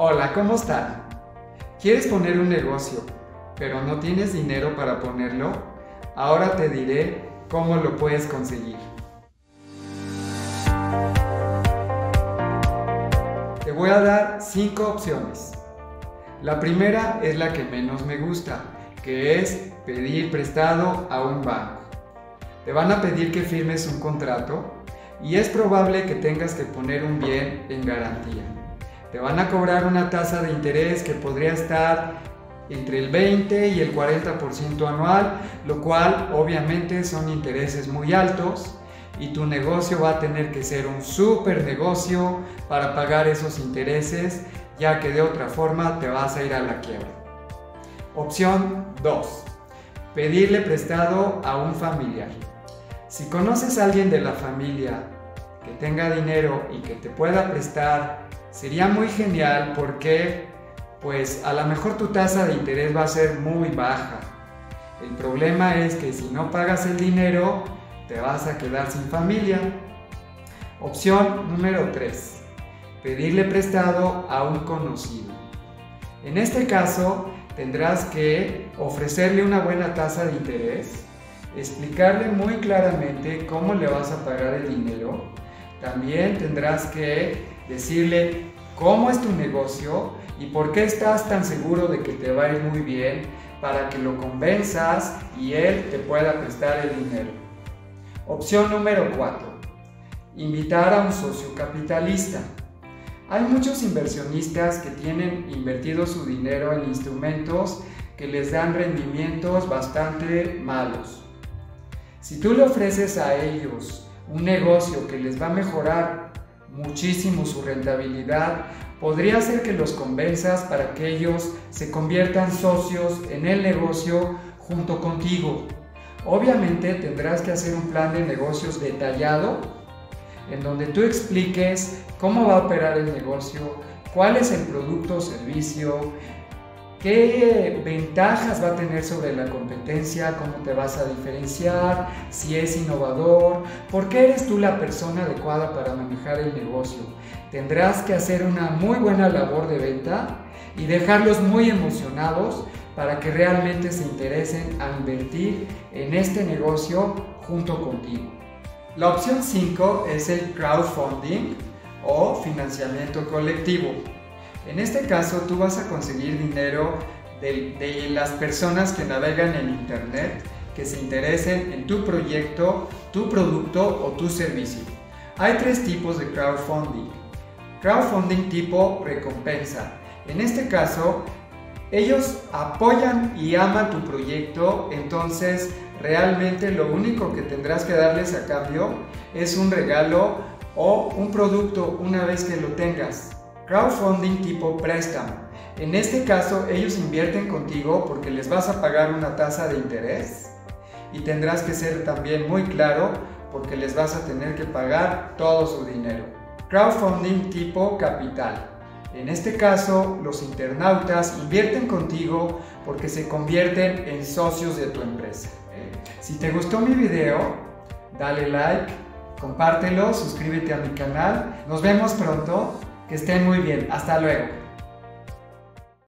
Hola, ¿cómo están? ¿Quieres poner un negocio, pero no tienes dinero para ponerlo? Ahora te diré cómo lo puedes conseguir. Te voy a dar cinco opciones. La primera es la que menos me gusta, que es pedir prestado a un banco. Te van a pedir que firmes un contrato y es probable que tengas que poner un bien en garantía. Te van a cobrar una tasa de interés que podría estar entre el 20 y el 40% anual, lo cual obviamente son intereses muy altos y tu negocio va a tener que ser un super negocio para pagar esos intereses, ya que de otra forma te vas a ir a la quiebra. Opción 2. Pedirle prestado a un familiar. Si conoces a alguien de la familia que tenga dinero y que te pueda prestar, sería muy genial porque pues a lo mejor tu tasa de interés va a ser muy baja. El problema es que si no pagas el dinero, te vas a quedar sin familia. Opción número 3. Pedirle prestado a un conocido. En este caso, tendrás que ofrecerle una buena tasa de interés explicarle muy claramente cómo le vas a pagar el dinero. También tendrás que decirle cómo es tu negocio y por qué estás tan seguro de que te va a ir muy bien para que lo convenzas y él te pueda prestar el dinero. Opción número 4. Invitar a un socio capitalista. Hay muchos inversionistas que tienen invertido su dinero en instrumentos que les dan rendimientos bastante malos. Si tú le ofreces a ellos un negocio que les va a mejorar muchísimo su rentabilidad, podría ser que los convenzas para que ellos se conviertan socios en el negocio junto contigo. Obviamente tendrás que hacer un plan de negocios detallado en donde tú expliques cómo va a operar el negocio, cuál es el producto o servicio, ¿Qué ventajas va a tener sobre la competencia? ¿Cómo te vas a diferenciar? Si es innovador. ¿Por qué eres tú la persona adecuada para manejar el negocio? Tendrás que hacer una muy buena labor de venta y dejarlos muy emocionados para que realmente se interesen a invertir en este negocio junto contigo. La opción 5 es el crowdfunding o financiamiento colectivo. En este caso, tú vas a conseguir dinero de, las personas que navegan en Internet, que se interesen en tu proyecto, tu producto o tu servicio. Hay tres tipos de crowdfunding. Crowdfunding tipo recompensa. En este caso, ellos apoyan y aman tu proyecto, entonces realmente lo único que tendrás que darles a cambio es un regalo o un producto una vez que lo tengas. Crowdfunding tipo préstamo. En este caso, ellos invierten contigo porque les vas a pagar una tasa de interés y tendrás que ser también muy claro porque les vas a tener que pagar todo su dinero. Crowdfunding tipo capital. En este caso, los internautas invierten contigo porque se convierten en socios de tu empresa. Si te gustó mi video, dale like, compártelo, suscríbete a mi canal. Nos vemos pronto. Que estén muy bien. Hasta luego.